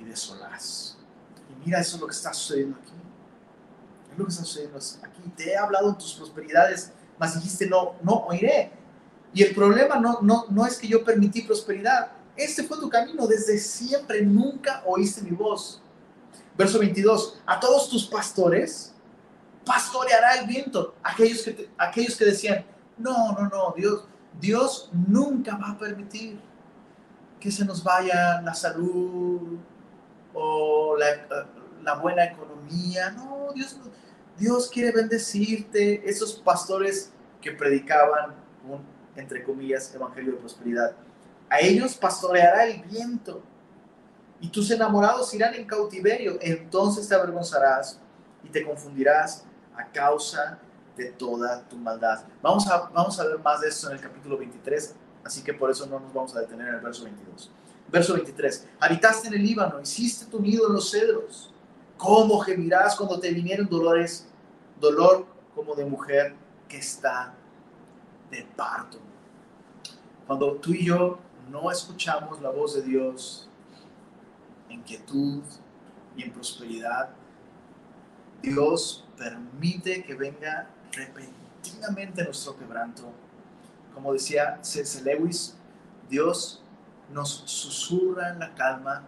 y de solaz. Y mira, eso es lo que está sucediendo aquí. Es lo que está sucediendo aquí. Te he hablado en tus prosperidades, mas dijiste, no, no oiré. Y el problema no, no, no es que yo permití prosperidad. Este fue tu camino desde siempre. Nunca oíste mi voz. Verso 22. A todos tus pastores pastoreará el viento. Aquellos que, aquellos que decían, no, no, no, Dios, Dios nunca va a permitir que se nos vaya la salud o la, buena economía. No, Dios, Dios quiere bendecirte. Esos pastores que predicaban un, entre comillas, evangelio de prosperidad. A ellos pastoreará el viento y tus enamorados irán en cautiverio. Entonces te avergonzarás y te confundirás a causa de toda tu maldad. Vamos a, vamos a ver más de esto en el capítulo 23, así que por eso no nos vamos a detener en el verso 22. Verso 23. Habitaste en el Líbano, hiciste tu nido en los cedros. ¿Cómo gemirás cuando te vinieron dolores? Dolor como de mujer que está de parto. Cuando tú y yo no escuchamos la voz de Dios en quietud y en prosperidad, Dios permite que venga repentinamente nuestro quebranto. Como decía C.S. Lewis, Dios nos susurra en la calma,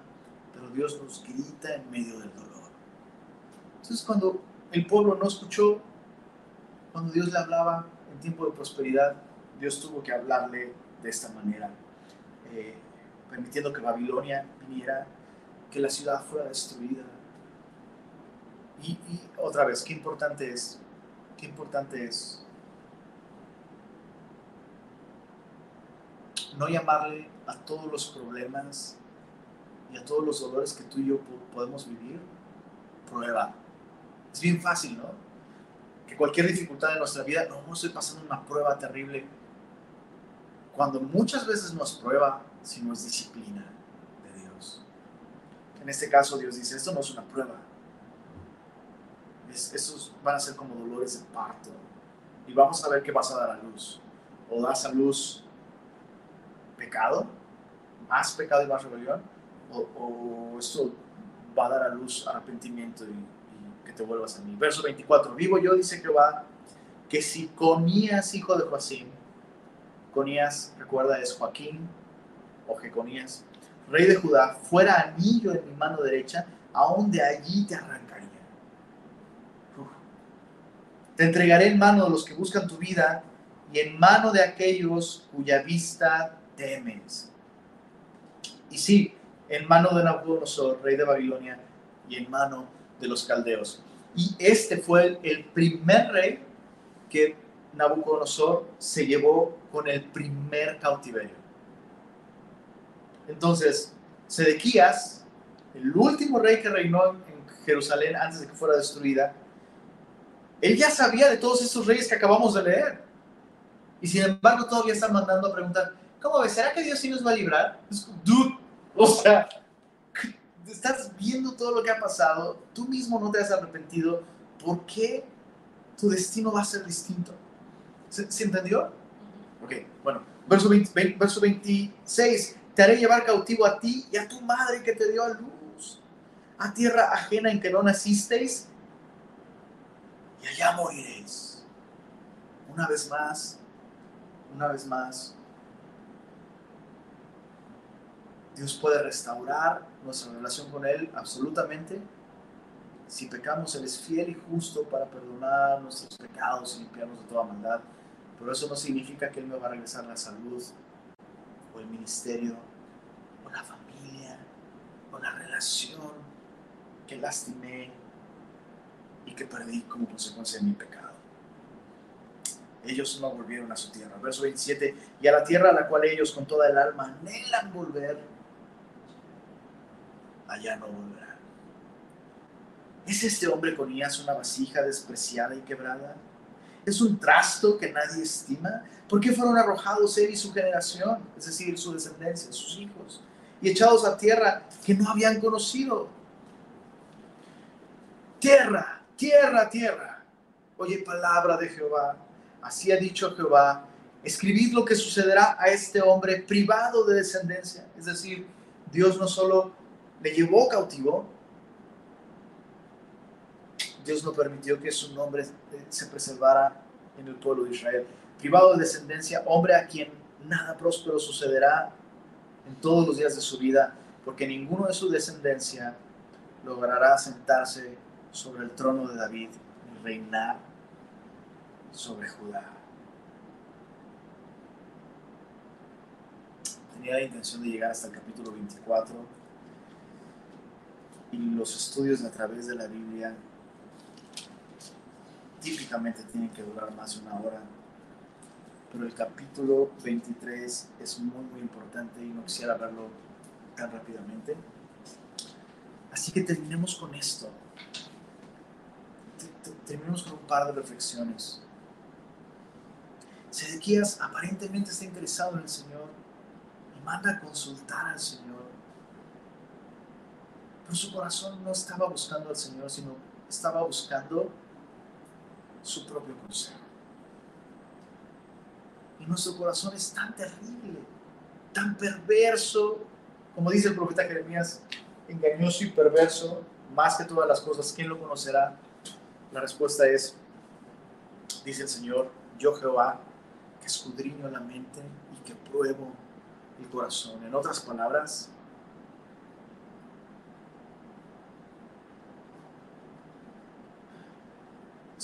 pero Dios nos grita en medio del dolor. Entonces cuando el pueblo no escuchó, cuando Dios le hablaba en tiempo de prosperidad, Dios tuvo que hablarle de esta manera, eh, permitiendo que Babilonia viniera, que la ciudad fuera destruida, y, otra vez, qué importante es, qué importante es no llamarle a todos los problemas y a todos los dolores que tú y yo podemos vivir prueba. Es bien fácil, ¿no? Que cualquier dificultad de nuestra vida, no, estoy pasando una prueba terrible. Cuando muchas veces no es prueba, sino es disciplina de Dios. En este caso Dios dice, esto no es una prueba, esos van a ser como dolores de parto. Y vamos a ver qué vas a dar a luz. O das a luz pecado, más pecado y más rebelión, o, esto va a dar a luz arrepentimiento y, que te vuelvas a mí. Verso 24, vivo yo, dice Jehová, que si Conías, hijo de Joacim, Conías, recuerda, es Joaquín o Jeconías, rey de Judá, fuera anillo en mi mano derecha, aún de allí te arrancaré Te entregaré en mano de los que buscan tu vida y en mano de aquellos cuya vista Y sí, en mano de Nabucodonosor, rey de Babilonia, y en mano de los caldeos. Y este fue el primer rey que Nabucodonosor se llevó con el primer cautiverio. Entonces, Sedequías, el último rey que reinó en Jerusalén antes de que fuera destruida, él ya sabía de todos esos reyes que acabamos de leer. Y sin embargo todavía están mandando a preguntar, ¿cómo ves? ¿Será que Dios sí nos va a librar? Dude, o sea, estás viendo todo lo que ha pasado, tú mismo no te has arrepentido, ¿por qué tu destino va a ser distinto? ¿Se, entendió? Ok, bueno, verso, verso 26, te haré llevar cautivo a ti y a tu madre que te dio a luz, a tierra ajena en que no nacisteis y allá moriréis. Una vez más, una vez más, Dios puede restaurar nuestra relación con Él absolutamente. Si pecamos, Él es fiel y justo para perdonar nuestros pecados y limpiarnos de toda maldad. Pero eso no significa que Él me va a regresar la salud o el ministerio o la familia o la relación que lastimé y que perdí como consecuencia de mi pecado. Ellos no volvieron a su tierra. Verso 27, y a la tierra a la cual ellos con toda el alma anhelan volver, allá no volverán. ¿Es este hombre con ellas una vasija despreciada y quebrada? ¿Es un trasto que nadie estima? ¿Por qué fueron arrojados él y su generación, es decir, su descendencia, sus hijos, y echados a tierra que no habían conocido? Tierra, tierra, tierra. Oye, palabra de Jehová. Así ha dicho Jehová. Escribid lo que sucederá a este hombre privado de descendencia. Es decir, Dios no solo le llevó cautivo, Dios no permitió que su nombre se preservara en el pueblo de Israel. Privado de descendencia, hombre a quien nada próspero sucederá en todos los días de su vida, porque ninguno de su descendencia logrará sentarse sobre el trono de David y reinar sobre Judá. Tenía la intención de llegar hasta el capítulo 24 y los estudios a través de la Biblia típicamente tienen que durar más de una hora, pero el capítulo 23 es muy muy importante y no quisiera verlo tan rápidamente. Así que terminemos con esto. Terminemos con un par de reflexiones. Sedequías aparentemente está interesado en el Señor y manda a consultar al Señor. Pero su corazón no estaba buscando al Señor, sino estaba buscando su propio consejo. Y nuestro corazón es tan terrible, tan perverso, como dice el profeta Jeremías, engañoso y perverso, más que todas las cosas, ¿quién lo conocerá? La respuesta es, dice el Señor, yo Jehová, que escudriño la mente y que pruebo el corazón. En otras palabras,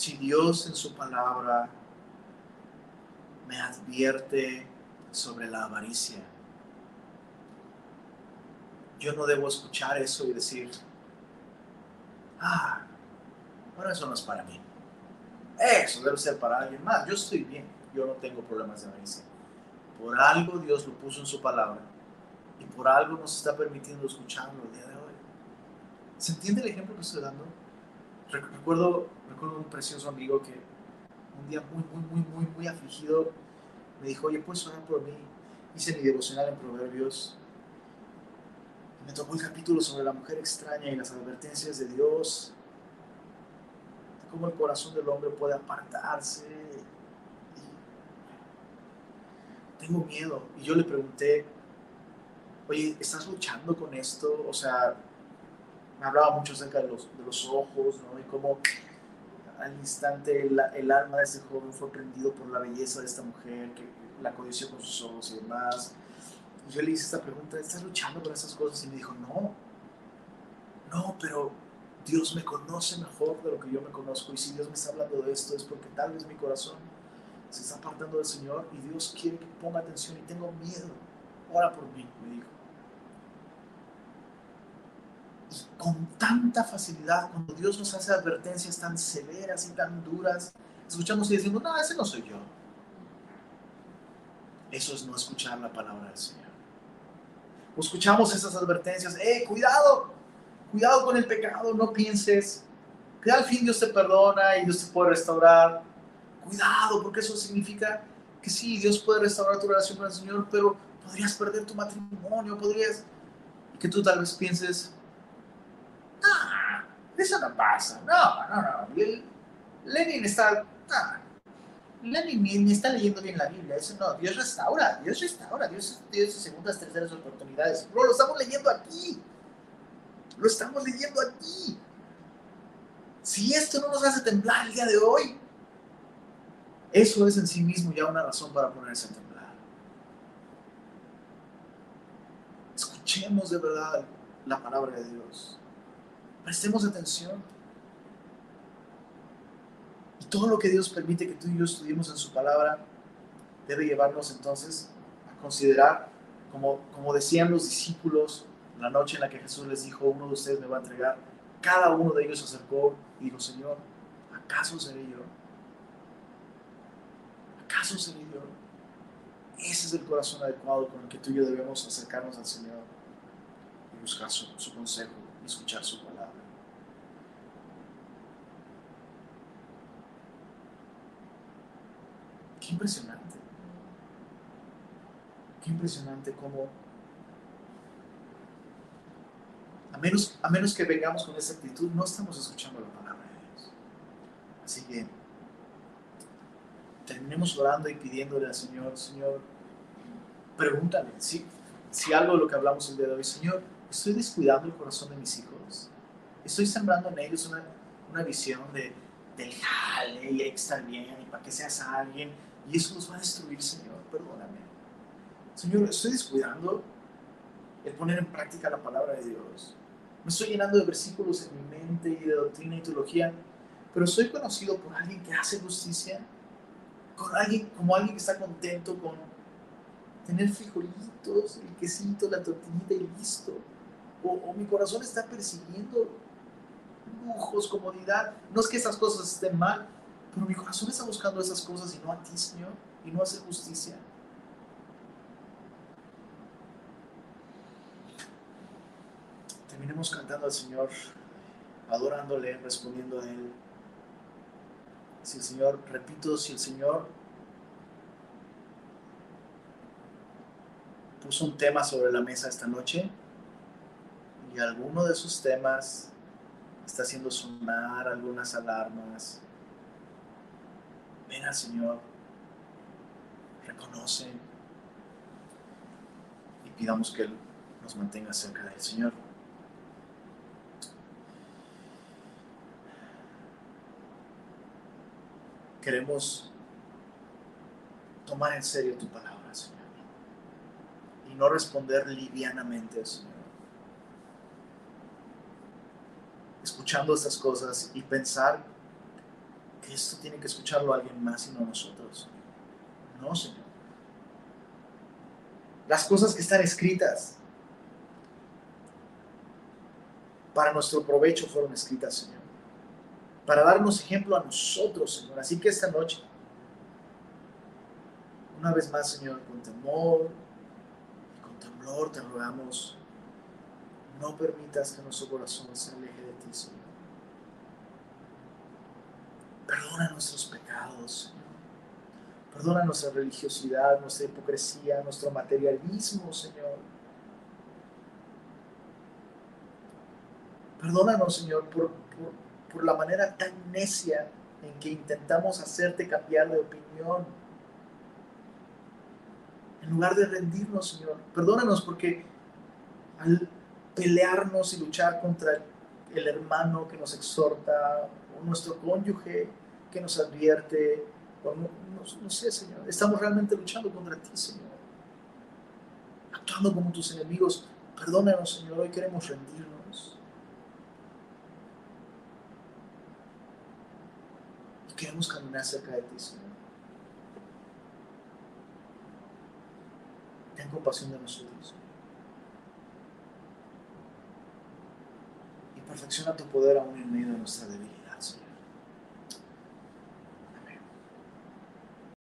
si Dios en su palabra me advierte sobre la avaricia, yo no debo escuchar eso y decir, ah, bueno, eso no es para mí. Eso debe ser para alguien más. Yo estoy bien, yo no tengo problemas de avaricia. Por algo Dios lo puso en su palabra y por algo nos está permitiendo escucharlo el día de hoy. ¿Se entiende el ejemplo que estoy dando? Recuerdo, recuerdo un precioso amigo que un día muy, muy, muy, muy, muy afligido me dijo, oye, ¿puedes orar por mí? Hice mi devocional en Proverbios. Me tocó el capítulo sobre la mujer extraña y las advertencias de Dios. Cómo el corazón del hombre puede apartarse. tengo miedo. Y yo le pregunté, oye, ¿estás luchando con esto? O sea, me hablaba mucho acerca de los, de los ojos, ¿no? Y cómo al instante el, el, alma de ese joven fue prendido por la belleza de esta mujer, que la codició con sus ojos y demás. Y yo le hice esta pregunta, ¿estás luchando con esas cosas? Y me dijo, no, no, pero Dios me conoce mejor de lo que yo me conozco. Y si Dios me está hablando de esto es porque tal vez mi corazón se está apartando del Señor y Dios quiere que ponga atención y tengo miedo. Ora por mí, me dijo. Y con tanta facilidad, cuando Dios nos hace advertencias tan severas y tan duras, escuchamos y decimos, no, ese no soy yo. Eso es no escuchar la palabra del Señor. O escuchamos esas advertencias, eh, cuidado, cuidado con el pecado, no pienses que al fin Dios te perdona y Dios te puede restaurar. Cuidado, porque eso significa que sí, Dios puede restaurar tu relación con el Señor, pero podrías perder tu matrimonio, podrías... Y que tú tal vez pienses, ah, eso no pasa, no, no, no. Lenin está... Ah, Lenin ni está leyendo bien la Biblia, eso no, Dios restaura, Dios restaura, Dios, Dios segundas, terceras oportunidades. lo estamos leyendo aquí, lo estamos leyendo aquí. Si esto no nos hace temblar el día de hoy, eso es en sí mismo ya una razón para ponerse a temblar. Escuchemos de verdad la palabra de Dios. Prestemos atención. Y todo lo que Dios permite que tú y yo estudiemos en su palabra debe llevarnos entonces a considerar como, como decían los discípulos la noche en la que Jesús les dijo, uno de ustedes me va a entregar, cada uno de ellos se acercó y dijo, Señor, ¿acaso seré yo? ¿Acaso seré yo? Ese es el corazón adecuado con el que tú y yo debemos acercarnos al Señor y buscar su, su consejo y escuchar su palabra. Qué impresionante. Qué impresionante cómo, a menos, a menos que vengamos con esa actitud, no estamos escuchando la palabra de Dios. Así que terminemos orando y pidiéndole al Señor, Señor, pregúntale si, si algo de lo que hablamos el día de hoy, Señor, ¿estoy descuidando el corazón de mis hijos? ¿Estoy sembrando en ellos una, una visión de, del jale y estar bien y para que seas alguien? Y eso nos va a destruir, Señor, perdóname. Señor, ¿estoy descuidando el poner en práctica la palabra de Dios? Me estoy llenando de versículos en mi mente y de doctrina y teología, pero soy conocido por alguien que hace justicia, con alguien, como alguien que está contento con tener frijolitos, el quesito, la tortillita y listo. O, o mi corazón está persiguiendo lujos, comodidad. No es que esas cosas estén mal, pero mi corazón está buscando esas cosas y no a ti, Señor, y no hacer justicia. Terminemos cantando al Señor, adorándole, respondiendo a Él. Si el Señor, repito, si el Señor puso un tema sobre la mesa esta noche y alguno de sus temas está haciendo sonar algunas alarmas, ven al Señor, reconoce y pidamos que Él nos mantenga cerca del Señor. Queremos tomar en serio tu palabra, Señor, y no responder livianamente, Señor. Escuchando estas cosas y pensar esto tiene que escucharlo alguien más y no nosotros. No, Señor. Las cosas que están escritas para nuestro provecho fueron escritas, Señor. Para darnos ejemplo a nosotros, Señor. Así que esta noche, una vez más, Señor, con temor y con temblor te rogamos, no permitas que nuestro corazón se aleje de ti, Señor. Perdona nuestros pecados, Señor. Perdona nuestra religiosidad, nuestra hipocresía, nuestro materialismo, Señor. Perdónanos, Señor, por, por, la manera tan necia en que intentamos hacerte cambiar de opinión. En lugar de rendirnos, Señor. Perdónanos porque al pelearnos y luchar contra el hermano que nos exhorta, o nuestro cónyuge que nos advierte, no, sé, Señor, estamos realmente luchando contra ti, Señor, actuando como tus enemigos. Perdónanos, Señor, hoy queremos rendirnos. Y queremos caminar cerca de ti, Señor. Ten compasión de nosotros. Y perfecciona tu poder aún en medio de nuestra debilidad.